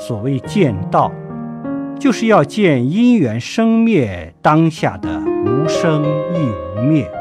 所谓见道就是要见因缘生灭当下的无生亦无灭。